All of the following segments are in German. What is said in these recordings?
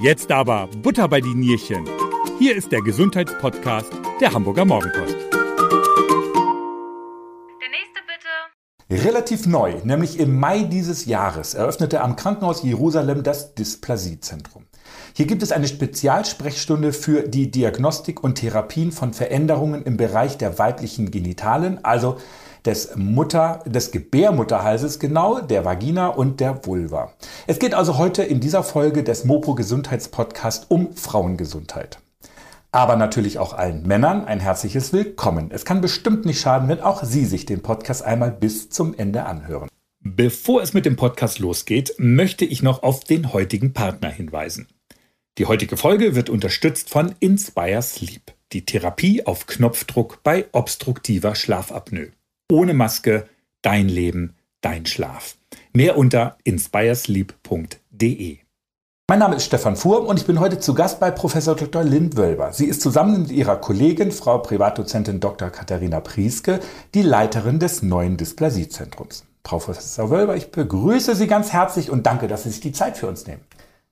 Jetzt aber Butter bei die Nierchen. Hier ist der Gesundheitspodcast der Hamburger Morgenpost. Der nächste bitte. Relativ neu, nämlich im Mai dieses Jahres, eröffnete am Krankenhaus Jerusalem das Dysplasiezentrum. Hier gibt es eine Spezialsprechstunde für die Diagnostik und Therapien von Veränderungen im Bereich der weiblichen Genitalen, also des Mutter, des Gebärmutterhalses, genau, der Vagina und der Vulva. Es geht also heute in dieser Folge des Mopo Gesundheitspodcast um Frauengesundheit. Aber natürlich auch allen Männern ein herzliches Willkommen. Es kann bestimmt nicht schaden, wenn auch Sie sich den Podcast einmal bis zum Ende anhören. Bevor es mit dem Podcast losgeht, möchte ich noch auf den heutigen Partner hinweisen. Die heutige Folge wird unterstützt von Inspire Sleep, die Therapie auf Knopfdruck bei obstruktiver Schlafapnoe. Ohne Maske, dein Leben, dein Schlaf. Mehr unter inspiresleep.de. Mein Name ist Stefan Fuhr und ich bin heute zu Gast bei Professor Dr. Lind Wölber. Sie ist zusammen mit ihrer Kollegin, Frau Privatdozentin Dr. Katharina Prieske, die Leiterin des neuen Dysplasiezentrums. Frau Professor Wölber, ich begrüße Sie ganz herzlich und danke, dass Sie sich die Zeit für uns nehmen.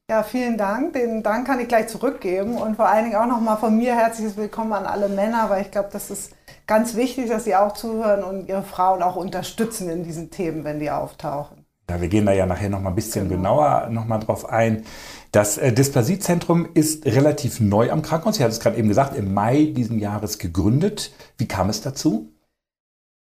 Ja, vielen Dank. Den Dank kann ich gleich zurückgeben und vor allen Dingen auch nochmal von mir herzliches Willkommen an alle Männer, weil ich glaube, das ist ganz wichtig, dass Sie auch zuhören und Ihre Frauen auch unterstützen in diesen Themen, wenn die auftauchen. Ja, wir gehen da ja nachher noch mal ein bisschen genau. genauer noch mal drauf ein. Das äh, Dysplasiezentrum ist relativ neu am Krankenhaus. Ich hatte es gerade eben gesagt, im Mai diesen Jahres gegründet. Wie kam es dazu?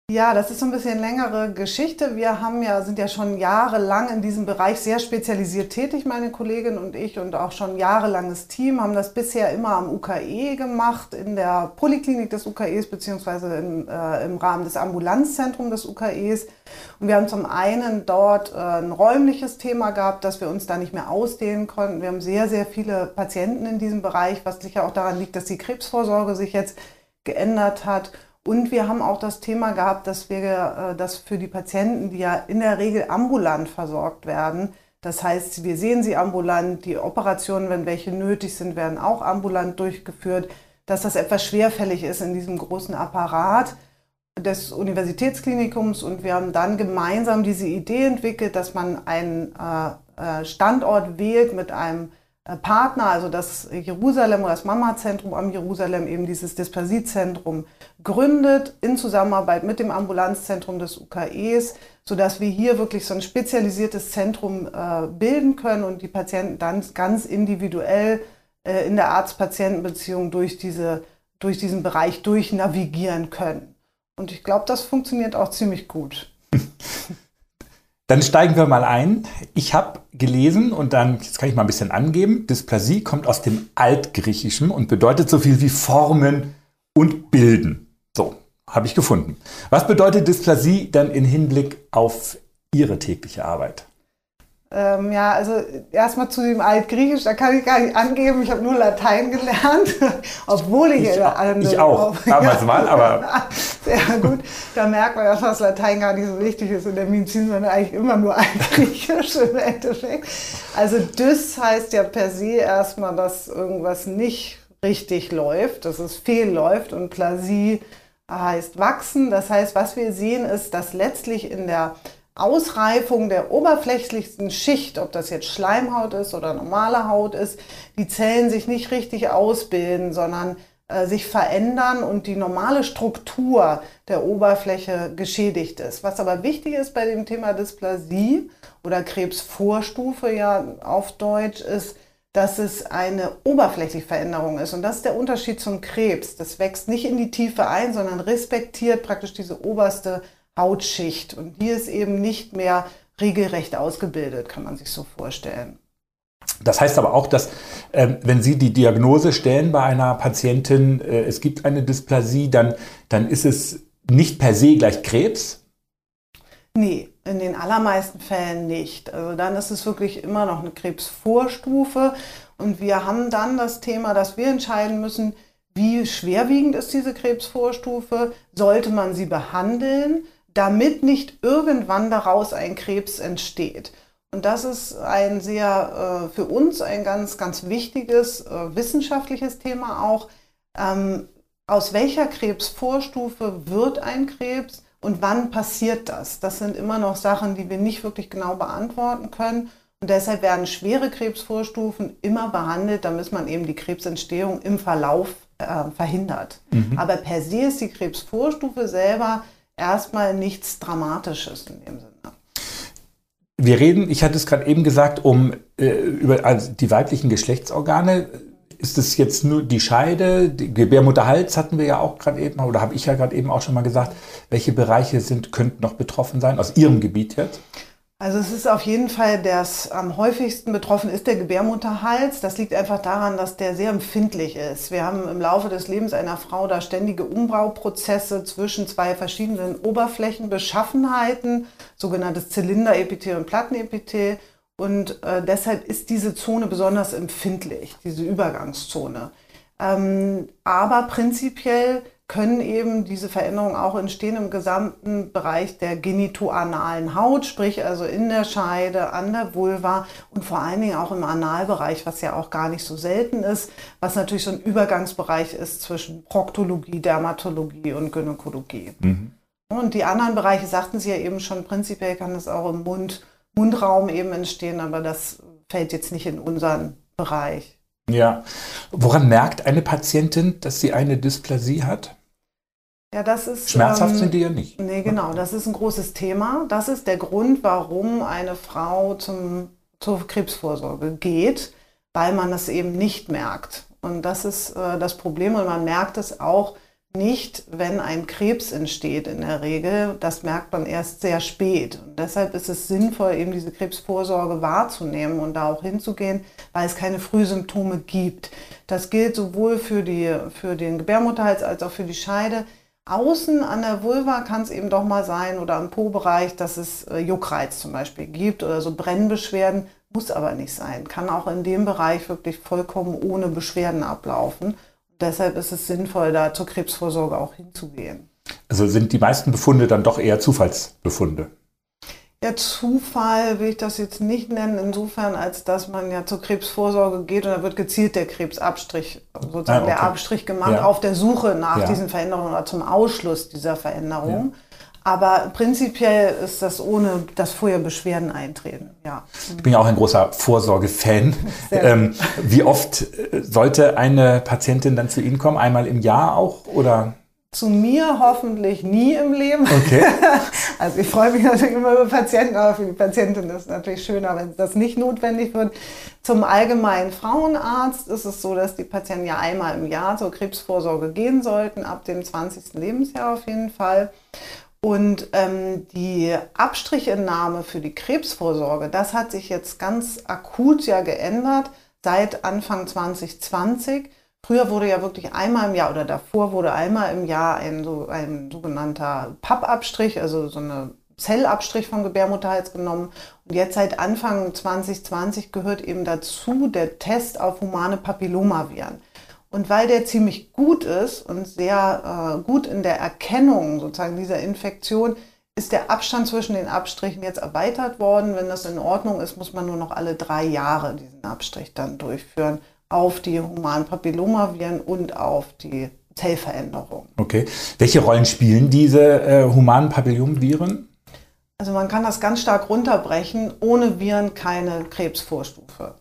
Ja, das ist so ein bisschen längere Geschichte. Wir haben ja, sind ja schon jahrelang in diesem Bereich sehr spezialisiert tätig, meine Kollegin und ich, und auch schon jahrelanges Team, haben das bisher immer am UKE gemacht, in der Poliklinik des UKEs, beziehungsweise im, äh, im Rahmen des Ambulanzzentrums des UKEs. Und wir haben zum einen dort äh, ein räumliches Thema gehabt, dass wir uns da nicht mehr ausdehnen konnten. Wir haben sehr, sehr viele Patienten in diesem Bereich, was sicher auch daran liegt, dass die Krebsvorsorge sich jetzt geändert hat. Und wir haben auch das Thema gehabt, dass wir äh, das für die Patienten, die ja in der Regel ambulant versorgt werden, das heißt, wir sehen sie ambulant, die Operationen, wenn welche nötig sind, werden auch ambulant durchgeführt, dass das etwas schwerfällig ist in diesem großen Apparat des Universitätsklinikums. Und wir haben dann gemeinsam diese Idee entwickelt, dass man einen äh, äh, Standort wählt mit einem Partner, also das Jerusalem oder das Mama-Zentrum am Jerusalem, eben dieses Dysplasiezentrum gründet in Zusammenarbeit mit dem Ambulanzzentrum des UKEs, sodass wir hier wirklich so ein spezialisiertes Zentrum äh, bilden können und die Patienten dann ganz individuell äh, in der Arzt-Patienten-Beziehung durch, diese, durch diesen Bereich durchnavigieren können. Und ich glaube, das funktioniert auch ziemlich gut. Dann steigen wir mal ein. Ich habe gelesen und dann, jetzt kann ich mal ein bisschen angeben, Dysplasie kommt aus dem Altgriechischen und bedeutet so viel wie formen und bilden. So, habe ich gefunden. Was bedeutet Dysplasie dann in Hinblick auf Ihre tägliche Arbeit? Ähm, ja, also erstmal zu dem Altgriechisch, da kann ich gar nicht angeben, ich habe nur Latein gelernt, obwohl ich... Ich, auch, ich auch, damals ja, mal, aber... Sehr gut, da merkt man, dass das Latein gar nicht so wichtig ist in der Medizin, sondern eigentlich immer nur Altgriechisch im Endeffekt. Also Dys heißt ja per se erstmal, dass irgendwas nicht richtig läuft, dass es fehlläuft und Plasie heißt wachsen. Das heißt, was wir sehen ist, dass letztlich in der Ausreifung der oberflächlichsten Schicht, ob das jetzt Schleimhaut ist oder normale Haut ist, die Zellen sich nicht richtig ausbilden, sondern äh, sich verändern und die normale Struktur der Oberfläche geschädigt ist. Was aber wichtig ist bei dem Thema Dysplasie oder Krebsvorstufe ja auf Deutsch ist, dass es eine oberflächliche Veränderung ist. Und das ist der Unterschied zum Krebs. Das wächst nicht in die Tiefe ein, sondern respektiert praktisch diese oberste Hautschicht. Und die ist eben nicht mehr regelrecht ausgebildet, kann man sich so vorstellen. Das heißt aber auch, dass äh, wenn Sie die Diagnose stellen bei einer Patientin, äh, es gibt eine Dysplasie, dann, dann ist es nicht per se gleich Krebs? Nee, in den allermeisten Fällen nicht. Also dann ist es wirklich immer noch eine Krebsvorstufe. Und wir haben dann das Thema, dass wir entscheiden müssen, wie schwerwiegend ist diese Krebsvorstufe? Sollte man sie behandeln? Damit nicht irgendwann daraus ein Krebs entsteht. Und das ist ein sehr äh, für uns ein ganz, ganz wichtiges äh, wissenschaftliches Thema auch. Ähm, aus welcher Krebsvorstufe wird ein Krebs und wann passiert das? Das sind immer noch Sachen, die wir nicht wirklich genau beantworten können. Und deshalb werden schwere Krebsvorstufen immer behandelt, damit man eben die Krebsentstehung im Verlauf äh, verhindert. Mhm. Aber per se ist die Krebsvorstufe selber erstmal nichts Dramatisches in dem Sinne. Wir reden, ich hatte es gerade eben gesagt, um äh, über also die weiblichen Geschlechtsorgane. Ist es jetzt nur die Scheide, die Gebärmutterhals hatten wir ja auch gerade eben, oder habe ich ja gerade eben auch schon mal gesagt. Welche Bereiche sind, könnten noch betroffen sein, aus Ihrem Gebiet jetzt? Also es ist auf jeden Fall, das am häufigsten betroffen ist der Gebärmutterhals. Das liegt einfach daran, dass der sehr empfindlich ist. Wir haben im Laufe des Lebens einer Frau da ständige Umbauprozesse zwischen zwei verschiedenen Oberflächenbeschaffenheiten, sogenanntes Zylinderepithel und Plattenepithel. Und äh, deshalb ist diese Zone besonders empfindlich, diese Übergangszone. Ähm, aber prinzipiell können eben diese Veränderungen auch entstehen im gesamten Bereich der genitoanalen Haut, sprich also in der Scheide, an der Vulva und vor allen Dingen auch im Analbereich, was ja auch gar nicht so selten ist, was natürlich so ein Übergangsbereich ist zwischen Proktologie, Dermatologie und Gynäkologie. Mhm. Und die anderen Bereiche, sagten Sie ja eben schon, prinzipiell kann es auch im Mund, Mundraum eben entstehen, aber das fällt jetzt nicht in unseren Bereich. Ja. Woran merkt eine Patientin, dass sie eine Dysplasie hat? Ja, das ist. Schmerzhaft ähm, sind die ja nicht. Nee, genau. Das ist ein großes Thema. Das ist der Grund, warum eine Frau zum, zur Krebsvorsorge geht, weil man das eben nicht merkt. Und das ist äh, das Problem. Und man merkt es auch nicht, wenn ein Krebs entsteht in der Regel. Das merkt man erst sehr spät. Und deshalb ist es sinnvoll, eben diese Krebsvorsorge wahrzunehmen und da auch hinzugehen, weil es keine Frühsymptome gibt. Das gilt sowohl für, die, für den Gebärmutterhals als auch für die Scheide. Außen an der Vulva kann es eben doch mal sein oder am Po-Bereich, dass es äh, Juckreiz zum Beispiel gibt oder so Brennbeschwerden. Muss aber nicht sein. Kann auch in dem Bereich wirklich vollkommen ohne Beschwerden ablaufen. Und deshalb ist es sinnvoll, da zur Krebsvorsorge auch hinzugehen. Also sind die meisten Befunde dann doch eher Zufallsbefunde? Ja, Zufall will ich das jetzt nicht nennen, insofern, als dass man ja zur Krebsvorsorge geht und da wird gezielt der Krebsabstrich, sozusagen ah, okay. der Abstrich gemacht, ja. auf der Suche nach ja. diesen Veränderungen oder zum Ausschluss dieser Veränderungen. Ja. Aber prinzipiell ist das ohne, dass vorher Beschwerden eintreten. Ja. Ich bin ja auch ein großer Vorsorge-Fan. Ähm, wie oft äh, sollte eine Patientin dann zu Ihnen kommen? Einmal im Jahr auch oder? Zu mir hoffentlich nie im Leben. Okay. Also ich freue mich natürlich immer über Patienten, aber für die Patientin ist es natürlich schöner, wenn das nicht notwendig wird. Zum allgemeinen Frauenarzt ist es so, dass die Patienten ja einmal im Jahr zur Krebsvorsorge gehen sollten, ab dem 20. Lebensjahr auf jeden Fall. Und ähm, die Abstrichentnahme für die Krebsvorsorge, das hat sich jetzt ganz akut ja geändert seit Anfang 2020. Früher wurde ja wirklich einmal im Jahr oder davor wurde einmal im Jahr ein, so, ein sogenannter Pappabstrich, also so eine Zellabstrich vom Gebärmutterhals genommen. Und jetzt seit Anfang 2020 gehört eben dazu der Test auf humane Papillomaviren. Und weil der ziemlich gut ist und sehr äh, gut in der Erkennung sozusagen dieser Infektion, ist der Abstand zwischen den Abstrichen jetzt erweitert worden. Wenn das in Ordnung ist, muss man nur noch alle drei Jahre diesen Abstrich dann durchführen auf die humanen Papillomaviren und auf die Zellveränderung. Okay. Welche Rollen spielen diese äh, humanen Papillomaviren? Also man kann das ganz stark runterbrechen. Ohne Viren keine Krebsvorstufe.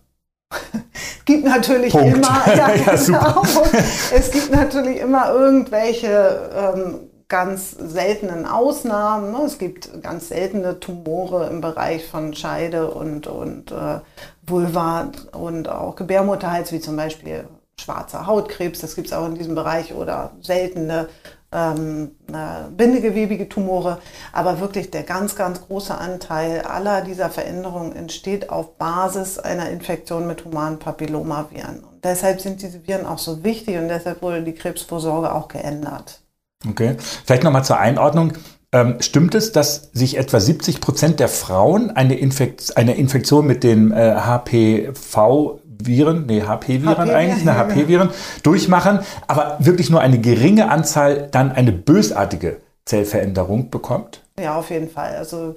es gibt natürlich Punkt. immer, ja, ja, genau, es gibt natürlich immer irgendwelche ähm, ganz seltenen Ausnahmen. Ne? Es gibt ganz seltene Tumore im Bereich von Scheide und, und äh, Vulva und auch Gebärmutterhals, wie zum Beispiel schwarzer Hautkrebs, das gibt es auch in diesem Bereich, oder seltene ähm, äh, bindegewebige Tumore. Aber wirklich der ganz, ganz große Anteil aller dieser Veränderungen entsteht auf Basis einer Infektion mit humanen Papillomaviren. Und deshalb sind diese Viren auch so wichtig und deshalb wurde die Krebsvorsorge auch geändert. Okay, vielleicht nochmal zur Einordnung. Ähm, stimmt es, dass sich etwa 70 Prozent der Frauen eine, Infekt, eine Infektion mit den äh, HPV-Viren, nee, HP-Viren HP eigentlich, eine HP-Viren durchmachen, aber wirklich nur eine geringe Anzahl dann eine bösartige Zellveränderung bekommt? Ja, auf jeden Fall. Also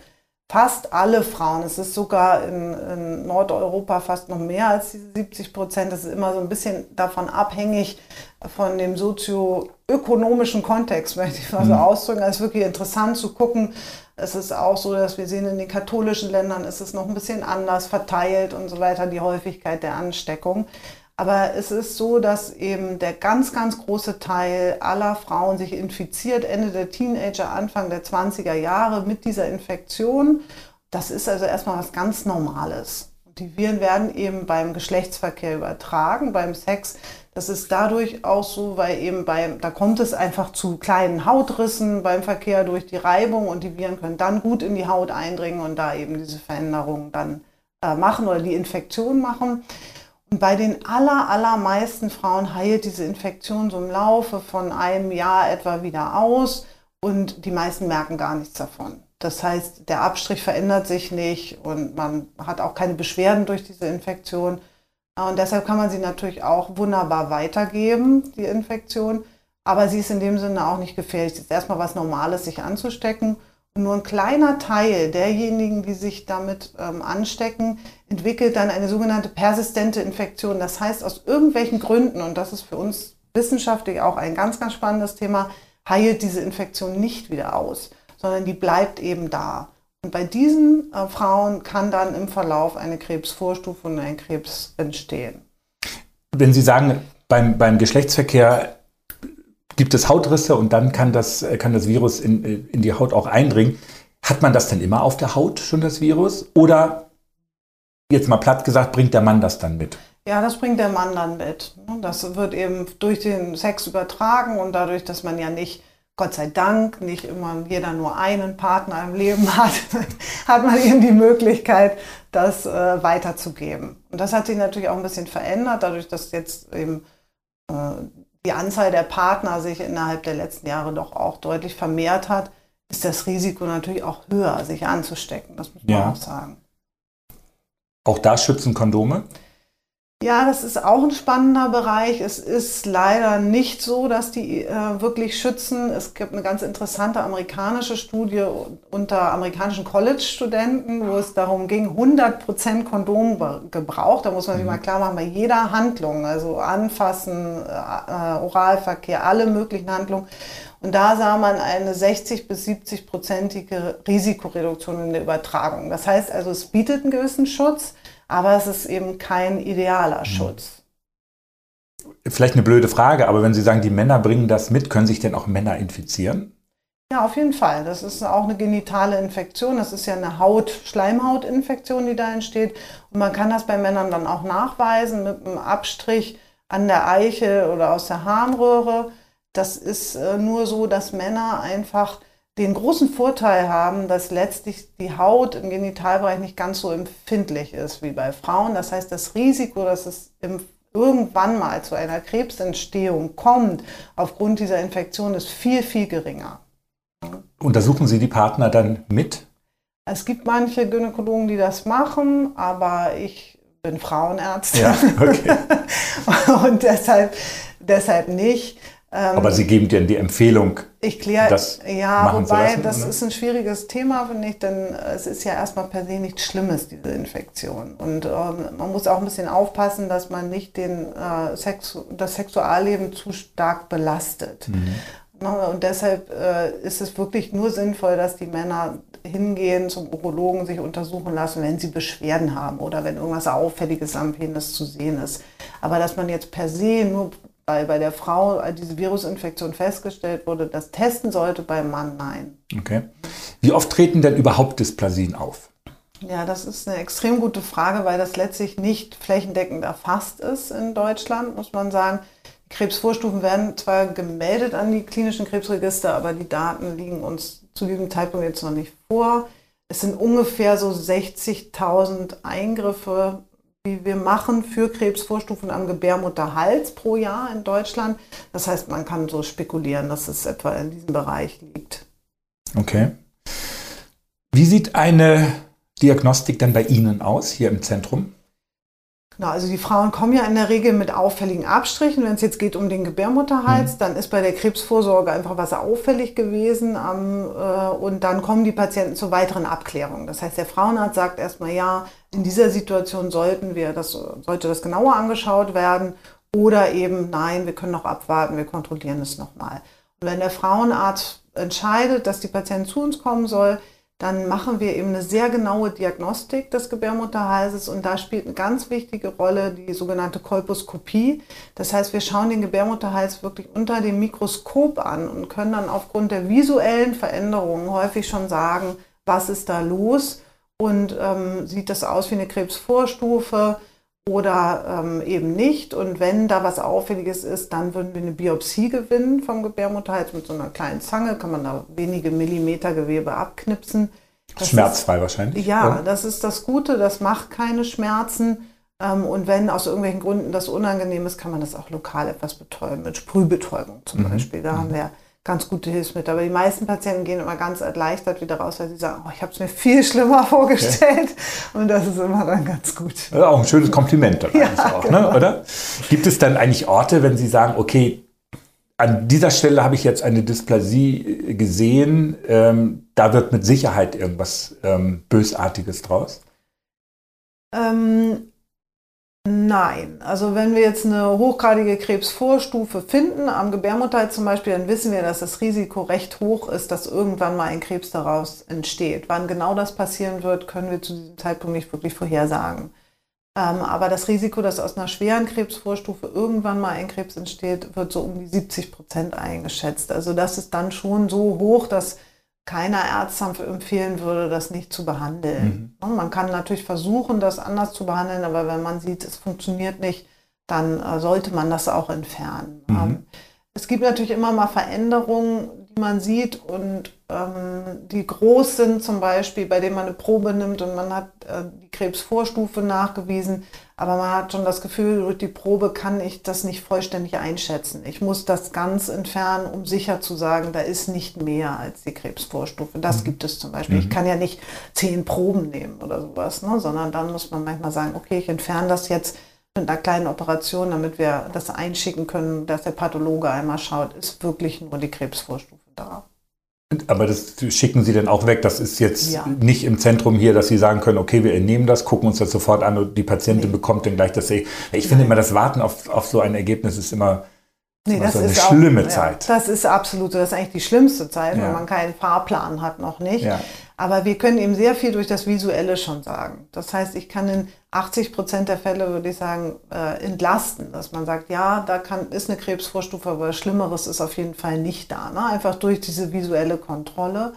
fast alle Frauen, es ist sogar in, in, Nordeuropa fast noch mehr als diese 70 Prozent, das ist immer so ein bisschen davon abhängig von dem sozioökonomischen Kontext, möchte ich mal so mhm. ausdrücken. Es ist wirklich interessant zu gucken, Es ist auch so, dass wir sehen, in den katholischen Ländern ist es noch ein bisschen anders verteilt und so weiter, die Häufigkeit der Ansteckung. Aber es ist so, dass eben der ganz, ganz große Teil aller Frauen sich infiziert, Ende der Teenager, Anfang der 20er Jahre mit dieser Infektion. Das ist also erstmal was ganz Normales. Die Viren werden eben beim Geschlechtsverkehr übertragen, beim Sex. Das ist dadurch auch so, weil eben beim, da kommt es einfach zu kleinen Hautrissen beim Verkehr durch die Reibung und die Viren können dann gut in die Haut eindringen und da eben diese Veränderungen dann äh, machen oder die Infektion machen. Und bei den aller, allermeisten Frauen heilt diese Infektion so im Laufe von einem Jahr etwa wieder aus und die meisten merken gar nichts davon. Das heißt, der Abstrich verändert sich nicht und man hat auch keine Beschwerden durch diese Infektion. Und deshalb kann man sie natürlich auch wunderbar weitergeben, die Infektion. Aber sie ist in dem Sinne auch nicht gefährlich. Es ist erstmal was Normales, sich anzustecken. Und nur ein kleiner Teil derjenigen, die sich damit ähm, anstecken, entwickelt dann eine sogenannte persistente Infektion. Das heißt, aus irgendwelchen Gründen, und das ist für uns wissenschaftlich auch ein ganz, ganz spannendes Thema, heilt diese Infektion nicht wieder aus, sondern die bleibt eben da. Und bei diesen äh, Frauen kann dann im Verlauf eine Krebsvorstufe und ein Krebs entstehen. Wenn Sie sagen, beim, beim Geschlechtsverkehr gibt es Hautrisse und dann kann das, kann das Virus in, in die Haut auch eindringen. Hat man das denn immer auf der Haut schon, das Virus? Oder, jetzt mal platt gesagt, bringt der Mann das dann mit? Ja, das bringt der Mann dann mit. Das wird eben durch den Sex übertragen und dadurch, dass man ja nicht, Gott sei Dank, nicht immer jeder nur einen Partner im Leben hat, hat man eben die Möglichkeit, das äh, weiterzugeben. Und das hat sich natürlich auch ein bisschen verändert, dadurch, dass jetzt eben äh, die Anzahl der Partner sich innerhalb der letzten Jahre doch auch deutlich vermehrt hat, ist das Risiko natürlich auch höher, sich anzustecken. Das muss man ja. auch sagen. Auch da schützen Kondome? Ja, das ist auch ein spannender Bereich. Es ist leider nicht so, dass die äh, wirklich schützen. Es gibt eine ganz interessante amerikanische Studie unter amerikanischen College-Studenten, wo es darum ging, 100% Kondomgebrauch. Da muss man sich mhm. mal klar machen, bei jeder Handlung, also Anfassen, äh, Oralverkehr, alle möglichen Handlungen. Und da sah man eine 60 bis 70-prozentige Risikoreduktion in der Übertragung. Das heißt also, es bietet einen gewissen Schutz aber es ist eben kein idealer mhm. Schutz. Vielleicht eine blöde Frage, aber wenn Sie sagen, die Männer bringen das mit, können sich denn auch Männer infizieren? Ja, auf jeden Fall. Das ist auch eine genitale Infektion. Das ist ja eine Haut-Schleimhautinfektion, die da entsteht. Und man kann das bei Männern dann auch nachweisen mit einem Abstrich an der Eiche oder aus der Harnröhre. Das ist äh, nur so, dass Männer einfach den großen Vorteil haben, dass letztlich die Haut im Genitalbereich nicht ganz so empfindlich ist wie bei Frauen. Das heißt, das Risiko, dass es irgendwann mal zu einer Krebsentstehung kommt, aufgrund dieser Infektion, ist viel, viel geringer. Untersuchen Sie die Partner dann mit? Es gibt manche Gynäkologen, die das machen, aber ich bin Frauenärztin. Ja, okay. und deshalb, deshalb nicht. Aber Sie geben dir die Empfehlung, ich kläre, das ja, wobei lassen, das oder? ist ein schwieriges Thema, finde ich, denn es ist ja erstmal per se nichts Schlimmes, diese Infektion. Und ähm, man muss auch ein bisschen aufpassen, dass man nicht den, äh, Sex, das Sexualleben zu stark belastet. Mhm. Und deshalb äh, ist es wirklich nur sinnvoll, dass die Männer hingehen zum Urologen, sich untersuchen lassen, wenn sie Beschwerden haben oder wenn irgendwas Auffälliges am Penis zu sehen ist. Aber dass man jetzt per se nur weil bei der Frau diese Virusinfektion festgestellt wurde, das testen sollte, beim Mann nein. Okay. Wie oft treten denn überhaupt Dysplasien auf? Ja, das ist eine extrem gute Frage, weil das letztlich nicht flächendeckend erfasst ist in Deutschland, muss man sagen. Krebsvorstufen werden zwar gemeldet an die klinischen Krebsregister, aber die Daten liegen uns zu diesem Zeitpunkt jetzt noch nicht vor. Es sind ungefähr so 60.000 Eingriffe wir machen für Krebsvorstufen am Gebärmutterhals pro Jahr in Deutschland. Das heißt, man kann so spekulieren, dass es etwa in diesem Bereich liegt. Okay. Wie sieht eine Diagnostik denn bei Ihnen aus, hier im Zentrum? Genau, also die Frauen kommen ja in der Regel mit auffälligen Abstrichen. Wenn es jetzt geht um den Gebärmutterhals, mhm. dann ist bei der Krebsvorsorge einfach was auffällig gewesen. Ähm, äh, und dann kommen die Patienten zu weiteren Abklärungen. Das heißt, der Frauenarzt sagt erstmal, ja, in dieser Situation sollten wir das, sollte das genauer angeschaut werden. Oder eben, nein, wir können noch abwarten, wir kontrollieren es nochmal. Und wenn der Frauenarzt entscheidet, dass die Patientin zu uns kommen soll, dann machen wir eben eine sehr genaue Diagnostik des Gebärmutterhalses und da spielt eine ganz wichtige Rolle die sogenannte Kolposkopie. Das heißt, wir schauen den Gebärmutterhals wirklich unter dem Mikroskop an und können dann aufgrund der visuellen Veränderungen häufig schon sagen, was ist da los und ähm, sieht das aus wie eine Krebsvorstufe oder ähm, eben nicht. Und wenn da was Auffälliges ist, dann würden wir eine Biopsie gewinnen vom Gebärmutterhals mit so einer kleinen Zange, kann man da wenige Millimeter Gewebe abknipsen. Das Schmerzfrei ist, wahrscheinlich. Ja, oder? das ist das Gute, das macht keine Schmerzen. Ähm, und wenn aus irgendwelchen Gründen das unangenehm ist, kann man das auch lokal etwas betäuben, mit Sprühbetäubung zum mhm. Beispiel. Da mhm. haben wir ganz gute Hilfsmittel. Aber die meisten Patienten gehen immer ganz erleichtert wieder raus, weil sie sagen, oh, ich habe es mir viel schlimmer vorgestellt. Ja. Und das ist immer dann ganz gut. Ja, auch ein schönes Kompliment dann ja, auch, ne, genau. ne? oder? Gibt es dann eigentlich Orte, wenn Sie sagen, okay, an dieser Stelle habe ich jetzt eine Dysplasie gesehen, ähm, da wird mit Sicherheit irgendwas ähm, Bösartiges draus? Ähm, Nein, also wenn wir jetzt eine hochgradige Krebsvorstufe finden, am Gebärmutterhals zum Beispiel, dann wissen wir, dass das Risiko recht hoch ist, dass irgendwann mal ein Krebs daraus entsteht. Wann genau das passieren wird, können wir zu diesem Zeitpunkt nicht wirklich vorhersagen. Ähm, aber das Risiko, dass aus einer schweren Krebsvorstufe irgendwann mal ein Krebs entsteht, wird so um die 70 Prozent eingeschätzt. Also das ist dann schon so hoch, dass keiner Arzt empfehlen würde, das nicht zu behandeln. Mhm. Man kann natürlich versuchen, das anders zu behandeln, aber wenn man sieht, es funktioniert nicht, dann äh, sollte man das auch entfernen. Mhm. Ähm, es gibt natürlich immer mal Veränderungen, die man sieht und ähm, die groß sind, zum Beispiel, bei denen man eine Probe nimmt und man hat äh, die Krebsvorstufe nachgewiesen, aber man hat schon das Gefühl, durch die Probe kann ich das nicht vollständig einschätzen. Ich muss das ganz entfernen, um sicher zu sagen, da ist nicht mehr als die Krebsvorstufe. Das mhm. gibt es zum Beispiel. Mhm. Ich kann ja nicht zehn Proben nehmen oder sowas, ne? sondern dann muss man manchmal sagen, okay, ich entferne das jetzt mit einer kleinen Operation, damit wir das einschicken können, dass der Pathologe einmal schaut, ist wirklich nur die Krebsvorstufe da. Aber das schicken Sie dann auch weg. Das ist jetzt ja. nicht im Zentrum hier, dass Sie sagen können, okay, wir entnehmen das, gucken uns das sofort an und die Patientin nee. bekommt dann gleich das. Ich finde immer, das Warten auf, auf so ein Ergebnis ist immer Nee, das, das ist eine schlimme auch, Zeit. Ja, das ist absolut, das ist eigentlich die schlimmste Zeit, ja. wenn man keinen Fahrplan hat, noch nicht. Ja. Aber wir können eben sehr viel durch das Visuelle schon sagen. Das heißt, ich kann in 80 Prozent der Fälle, würde ich sagen, äh, entlasten, dass man sagt, ja, da kann, ist eine Krebsvorstufe, aber Schlimmeres ist auf jeden Fall nicht da. Ne? Einfach durch diese visuelle Kontrolle.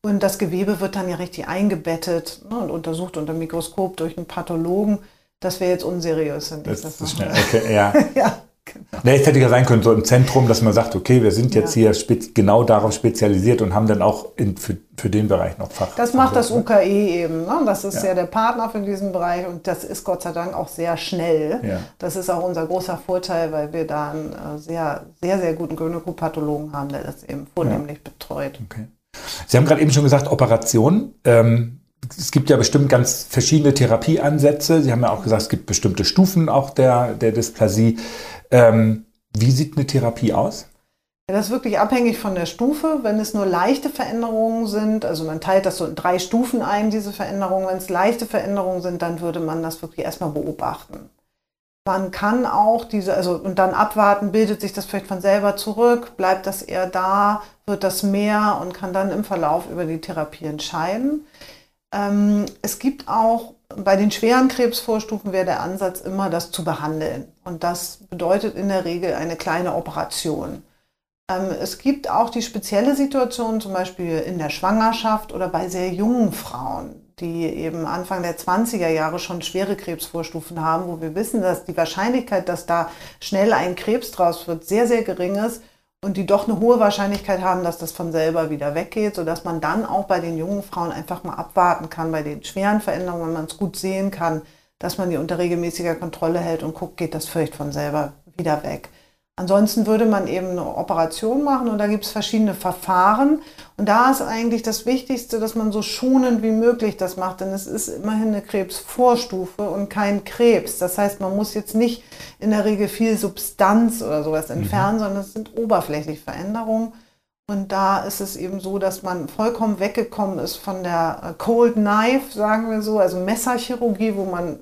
Und das Gewebe wird dann ja richtig eingebettet ne, und untersucht unter Mikroskop durch einen Pathologen. Das wäre jetzt unseriös. Das, das ist schnell. Okay, ja. ja. Genau. Nee, es hätte ja sein können, so im Zentrum, dass man sagt, okay, wir sind jetzt ja. hier genau darauf spezialisiert und haben dann auch in, für, für den Bereich noch Fach. Das macht das UKE eben. Ne? Das ist ja. ja. der Partner für diesen Bereich und das ist Gott sei Dank auch sehr schnell. Ja. Das ist auch unser großer Vorteil, weil wir da einen äh, sehr, sehr, sehr guten Gynäkopathologen haben, der das eben vornehmlich betreut. Okay. Sie haben gerade eben schon gesagt, Operationen. Ähm, es gibt ja bestimmt ganz verschiedene Therapieansätze. Sie haben ja auch gesagt, es gibt bestimmte Stufen auch der, der Dysplasie. Ähm, wie sieht eine Therapie aus? Ja, das ist wirklich abhängig von der Stufe. Wenn es nur leichte Veränderungen sind, also man teilt das so in drei Stufen ein, diese Veränderungen. Wenn es leichte Veränderungen sind, dann würde man das wirklich erstmal beobachten. Man kann auch diese, also und dann abwarten, bildet sich das vielleicht von selber zurück, bleibt das eher da, wird das mehr und kann dann im Verlauf über die Therapie entscheiden. Ähm, es gibt auch bei den schweren Krebsvorstufen wäre der Ansatz immer, das zu behandeln. Und das bedeutet in der Regel eine kleine Operation. Ähm, es gibt auch die spezielle Situation, zum Beispiel in der Schwangerschaft oder bei sehr jungen Frauen, die eben Anfang der 20er Jahre schon schwere Krebsvorstufen haben, wo wir wissen, dass die Wahrscheinlichkeit, dass da schnell ein Krebs draus wird, sehr, sehr gering ist und die doch eine hohe Wahrscheinlichkeit haben, dass das von selber wieder weggeht, sodass man dann auch bei den jungen Frauen einfach mal abwarten kann, bei den schweren Veränderungen, wenn man es gut sehen kann, dass man die unter regelmäßiger Kontrolle hält und guckt, geht das vielleicht von selber wieder weg. Ansonsten würde man eben eine Operation machen und da gibt es verschiedene Verfahren. Und da ist eigentlich das Wichtigste, dass man so schonend wie möglich das macht, denn es ist immerhin eine Krebsvorstufe und kein Krebs. Das heißt, man muss jetzt nicht in der Regel viel Substanz oder sowas entfernen, mhm. sondern es sind oberflächliche Veränderungen. Und da ist es eben so, dass man vollkommen weggekommen ist von der Cold Knife, sagen wir so, also Messerchirurgie, wo man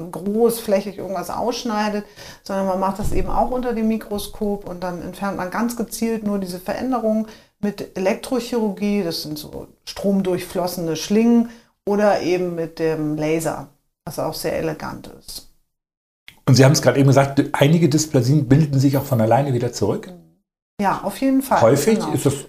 großflächig irgendwas ausschneidet, sondern man macht das eben auch unter dem Mikroskop und dann entfernt man ganz gezielt nur diese Veränderungen mit Elektrochirurgie, das sind so stromdurchflossene Schlingen oder eben mit dem Laser, was auch sehr elegant ist. Und Sie haben es gerade eben gesagt, einige Dysplasien bilden sich auch von alleine wieder zurück? Ja, auf jeden Fall. Häufig genau. ist es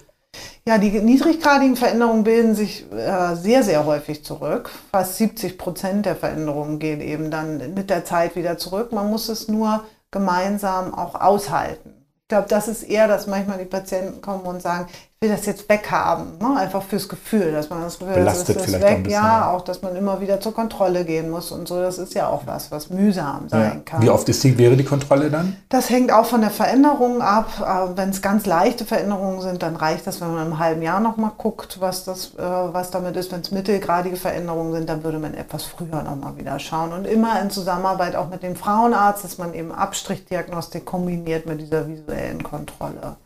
ja, die niedriggradigen Veränderungen bilden sich äh, sehr, sehr häufig zurück. Fast 70 Prozent der Veränderungen gehen eben dann mit der Zeit wieder zurück. Man muss es nur gemeinsam auch aushalten. Ich glaube, das ist eher, dass manchmal die Patienten kommen und sagen, will das jetzt weghaben, ne? einfach fürs Gefühl, dass man das Gefühl Belastet das ist weg, bisschen, ja, auch, dass man immer wieder zur Kontrolle gehen muss und so, das ist ja auch was, was mühsam sein ja. kann. Wie oft ist die, wäre die Kontrolle dann? Das hängt auch von der Veränderung ab. Wenn es ganz leichte Veränderungen sind, dann reicht das, wenn man im halben Jahr nochmal guckt, was, das, äh, was damit ist. Wenn es mittelgradige Veränderungen sind, dann würde man etwas früher nochmal wieder schauen. Und immer in Zusammenarbeit auch mit dem Frauenarzt, dass man eben Abstrichdiagnostik kombiniert mit dieser visuellen Kontrolle.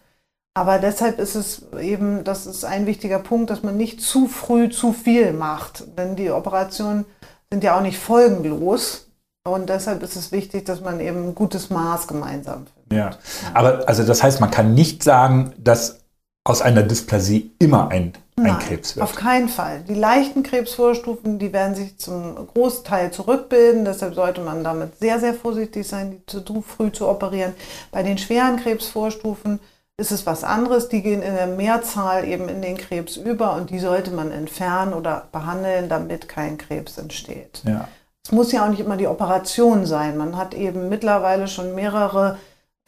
Aber deshalb ist es eben, das ist ein wichtiger Punkt, dass man nicht zu früh zu viel macht. Denn die Operationen sind ja auch nicht folgenlos. Und deshalb ist es wichtig, dass man eben ein gutes Maß gemeinsam findet. Ja, aber also das heißt, man kann nicht sagen, dass aus einer Dysplasie immer ein, Nein, ein Krebs wird. Auf keinen Fall. Die leichten Krebsvorstufen, die werden sich zum Großteil zurückbilden. Deshalb sollte man damit sehr, sehr vorsichtig sein, die zu früh zu operieren. Bei den schweren Krebsvorstufen ist es was anderes. Die gehen in der Mehrzahl eben in den Krebs über und die sollte man entfernen oder behandeln, damit kein Krebs entsteht. Ja. Es muss ja auch nicht immer die Operation sein. Man hat eben mittlerweile schon mehrere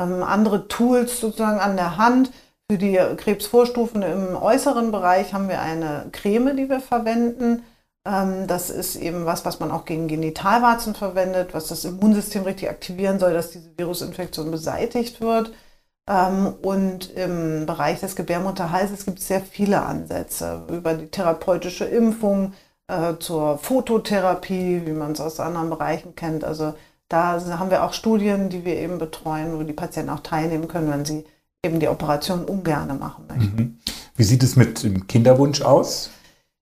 ähm, andere Tools sozusagen an der Hand. Für die Krebsvorstufen im äußeren Bereich haben wir eine Creme, die wir verwenden. Ähm, das ist eben was, was man auch gegen Genitalwarzen verwendet, was das Immunsystem richtig aktivieren soll, dass diese Virusinfektion beseitigt wird. Ähm, und im Bereich des Gebärmutterhalses gibt es sehr viele Ansätze über die therapeutische Impfung äh, zur Phototherapie, wie man es aus anderen Bereichen kennt. Also da haben wir auch Studien, die wir eben betreuen, wo die Patienten auch teilnehmen können, wenn sie eben die Operation ungern machen möchten. Mhm. Wie sieht es mit dem Kinderwunsch aus?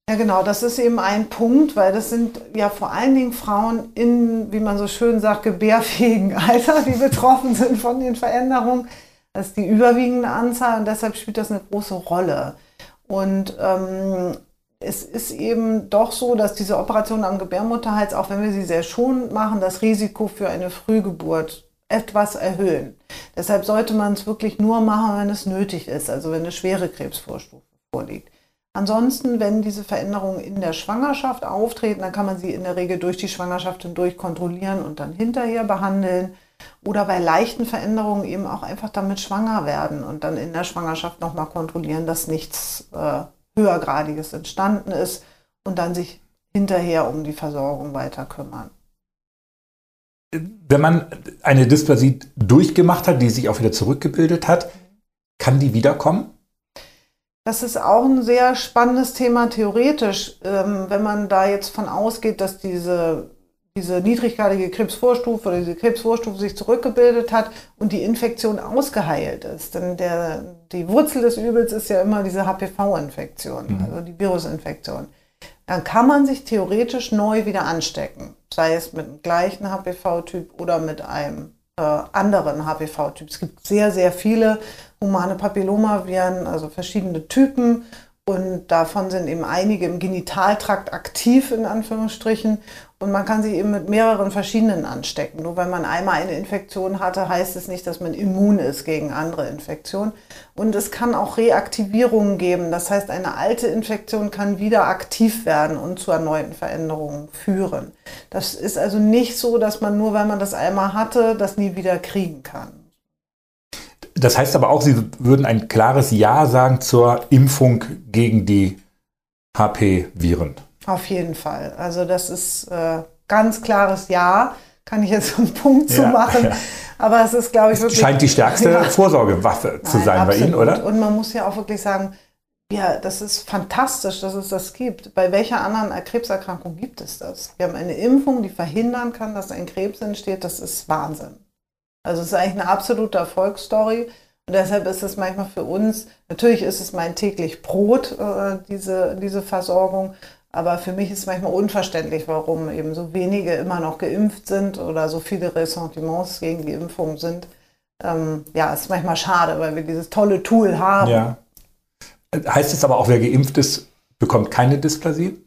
Ja, genau, das ist eben ein Punkt, weil das sind ja vor allen Dingen Frauen in, wie man so schön sagt, gebärfähigen Alter, die betroffen sind von den Veränderungen. Das ist die überwiegende Anzahl und deshalb spielt das eine große Rolle. Und ähm, es ist eben doch so, dass diese Operationen am Gebärmutterhals, auch wenn wir sie sehr schonend machen, das Risiko für eine Frühgeburt etwas erhöhen. Deshalb sollte man es wirklich nur machen, wenn es nötig ist, also wenn eine schwere Krebsvorstufe vorliegt. Ansonsten, wenn diese Veränderungen in der Schwangerschaft auftreten, dann kann man sie in der Regel durch die Schwangerschaft hindurch kontrollieren und dann hinterher behandeln oder bei leichten Veränderungen eben auch einfach damit schwanger werden und dann in der Schwangerschaft nochmal kontrollieren, dass nichts äh, höhergradiges entstanden ist und dann sich hinterher um die Versorgung weiter kümmern. Wenn man eine Dysplasie durchgemacht hat, die sich auch wieder zurückgebildet hat, kann die wiederkommen? Das ist auch ein sehr spannendes Thema theoretisch, ähm, wenn man da jetzt von ausgeht, dass diese diese niedriggradige Krebsvorstufe oder diese Krebsvorstufe sich zurückgebildet hat und die Infektion ausgeheilt ist. Denn der, die Wurzel des Übels ist ja immer diese HPV-Infektion, mhm. also die Virusinfektion. Dann kann man sich theoretisch neu wieder anstecken, sei es mit dem gleichen HPV-Typ oder mit einem äh, anderen HPV-Typ. Es gibt sehr, sehr viele humane Papillomaviren, also verschiedene Typen und davon sind eben einige im Genitaltrakt aktiv, in Anführungsstrichen. Und man kann sich eben mit mehreren verschiedenen anstecken. Nur weil man einmal eine Infektion hatte, heißt es nicht, dass man immun ist gegen andere Infektionen. Und es kann auch Reaktivierungen geben. Das heißt, eine alte Infektion kann wieder aktiv werden und zu erneuten Veränderungen führen. Das ist also nicht so, dass man nur, weil man das einmal hatte, das nie wieder kriegen kann. Das heißt aber auch, Sie würden ein klares Ja sagen zur Impfung gegen die HP-Viren. Auf jeden Fall. Also das ist äh, ganz klares Ja. Kann ich jetzt einen Punkt zu ja, machen. Ja. Aber es ist, glaube ich, wirklich. Scheint die stärkste ja. Vorsorgewaffe zu Nein, sein absolut. bei Ihnen, oder? Und man muss ja auch wirklich sagen, ja, das ist fantastisch, dass es das gibt. Bei welcher anderen Krebserkrankung gibt es das? Wir haben eine Impfung, die verhindern kann, dass ein Krebs entsteht. Das ist Wahnsinn. Also es ist eigentlich eine absolute Erfolgsstory. Und deshalb ist es manchmal für uns, natürlich ist es mein täglich Brot, äh, diese, diese Versorgung, Aber für mich ist es manchmal unverständlich, warum eben so wenige immer noch geimpft sind oder so viele Ressentiments gegen die Impfung sind. Ähm, ja, ist manchmal schade, weil wir dieses tolle Tool haben. Ja. Heißt es aber auch, wer geimpft ist, bekommt keine Dysplasie?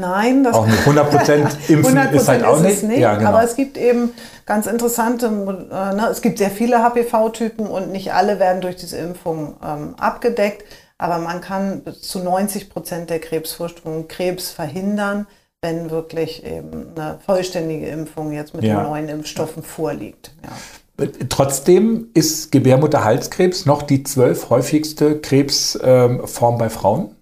Nein, das auch nicht 100 impfen 100% ist halt auch nicht. nicht ja, genau. Aber es gibt eben ganz interessante, äh, ne, es gibt sehr viele HPV-Typen und nicht alle werden durch diese Impfung ähm, abgedeckt. Aber man kann bis zu 90 Prozent der Krebsvorstufen Krebs verhindern, wenn wirklich eben eine vollständige Impfung jetzt mit ja. den neuen Impfstoffen vorliegt. Ja. Trotzdem ist Gebärmutterhalskrebs noch die zwölf häufigste Krebsform bei Frauen?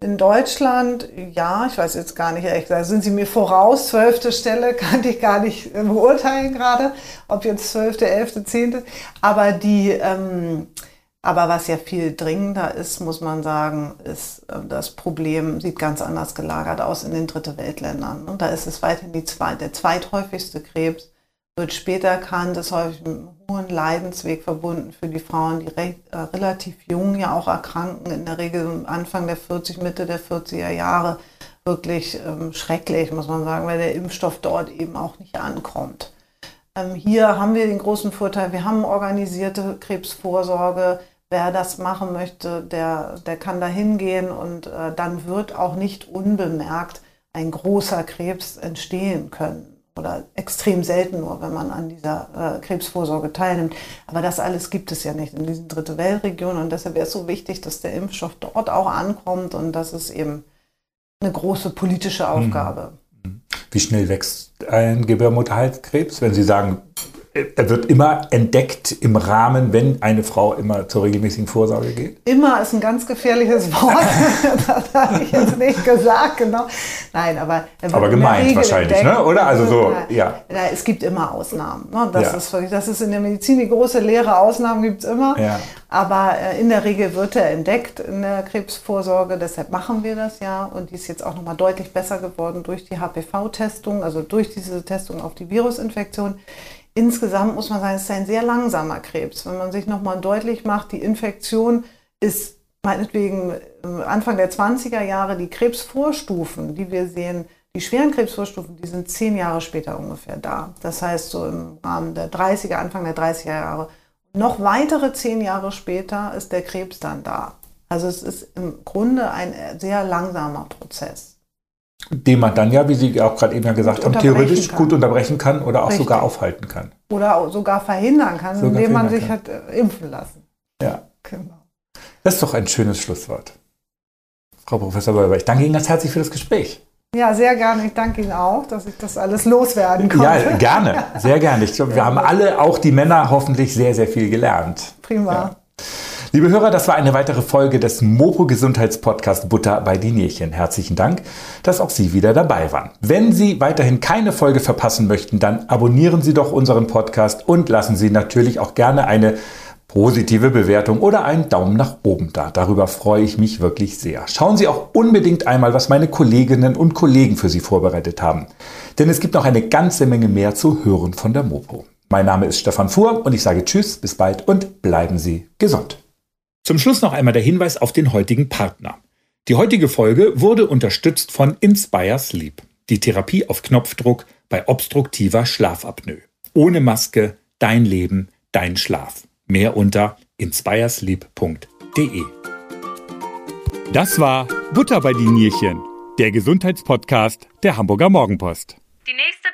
In Deutschland, ja, ich weiß jetzt gar nicht, ehrlich gesagt, sind Sie mir voraus, zwölfte Stelle, kann ich gar nicht beurteilen gerade, ob jetzt zwölfte, elfte, zehnte, aber die, ähm, aber was ja viel dringender ist, muss man sagen, ist, äh, das Problem sieht ganz anders gelagert aus in den Dritte Weltländern. Und da ist es weiterhin die zwei, der zweithäufigste Krebs, wird später erkannt, ist häufig mit einem hohen Leidensweg verbunden für die Frauen, die recht, äh, relativ jung ja auch erkranken, in der Regel Anfang der 40, Mitte der 40er Jahre. Wirklich ähm, schrecklich, muss man sagen, weil der Impfstoff dort eben auch nicht ankommt. Ähm, hier haben wir den großen Vorteil, wir haben organisierte Krebsvorsorge wer das machen möchte, der, der kann da hingehen und äh, dann wird auch nicht unbemerkt ein großer Krebs entstehen können. Oder extrem selten nur, wenn man an dieser äh, Krebsvorsorge teilnimmt. Aber das alles gibt es ja nicht in diesen Dritte Weltregionen. Und deshalb wäre es so wichtig, dass der Impfstoff dort auch ankommt. Und das ist eben eine große politische Aufgabe. Mhm. Wie schnell wächst ein Gebärmutterhalskrebs? Wenn Sie sagen, er wird immer entdeckt im Rahmen, wenn eine Frau immer zur regelmäßigen Vorsorge geht? Immer ist ein ganz gefährliches Wort. das habe ich jetzt nicht gesagt, genau. Nein, aber aber gemeint wahrscheinlich, ne? oder? Also so, ja. Es gibt immer Ausnahmen. Ne? Das, ja. ist wirklich, das ist in der Medizin die große Lehre. Ausnahmen gibt es immer. Ja. Aber äh, in der Regel wird er entdeckt in der Krebsvorsorge. Deshalb machen wir das ja. Und die ist jetzt auch nochmal deutlich besser geworden durch die HPV-Testung, also durch diese Testung auf die Virusinfektion. Insgesamt muss man sagen, es ist ein sehr langsamer Krebs. Wenn man sich nochmal deutlich macht, die Infektion ist meinetwegen ähm, Anfang der 20er Jahre die Krebsvorstufen, die wir sehen, die schweren Krebsvorstufen, die sind zehn Jahre später ungefähr da. Das heißt, so im Rahmen der 30er, Anfang der 30er Jahre. Noch weitere zehn Jahre später ist der Krebs dann da. Also es ist im Grunde ein sehr langsamer Prozess den man dann ja, wie Sie auch gerade eben ja gesagt haben, theoretisch kann. gut unterbrechen kann oder auch Richtig. sogar aufhalten kann. Oder sogar verhindern kann, sogar indem man sich kann. hat äh, impfen lassen. Ja. Genau. Das ist doch ein schönes Schlusswort. Frau Professor Bäuber, ich danke Ihnen ganz herzlich für das Gespräch. Ja, sehr gerne. Ich danke Ihnen auch, dass ich das alles loswerden konnte. Ja, gerne. Sehr gerne. Ich glaube, wir haben alle, auch die Männer, hoffentlich sehr, sehr viel gelernt. Prima. Ja. Liebe Hörer, das war eine weitere Folge des Mopo Gesundheitspodcast Butter bei Dinierchen. Herzlichen Dank, dass auch Sie wieder dabei waren. Wenn Sie weiterhin keine Folge verpassen möchten, dann abonnieren Sie doch unseren Podcast und lassen Sie natürlich auch gerne eine positive Bewertung oder einen Daumen nach oben da. Darüber freue ich mich wirklich sehr. Schauen Sie auch unbedingt einmal, was meine Kolleginnen und Kollegen für Sie vorbereitet haben. Denn es gibt noch eine ganze Menge mehr zu hören von der Mopo. Mein Name ist Stefan Fuhr und ich sage Tschüss, bis bald und bleiben Sie gesund. Zum Schluss noch einmal der Hinweis auf den heutigen Partner. Die heutige Folge wurde unterstützt von Inspire Sleep, die Therapie auf Knopfdruck bei obstruktiver Schlafapnoe. Ohne Maske, dein Leben, dein Schlaf. Mehr unter inspiresleep.de. Das war Butter bei die Nierchen, der Gesundheitspodcast der Hamburger Morgenpost. Die nächste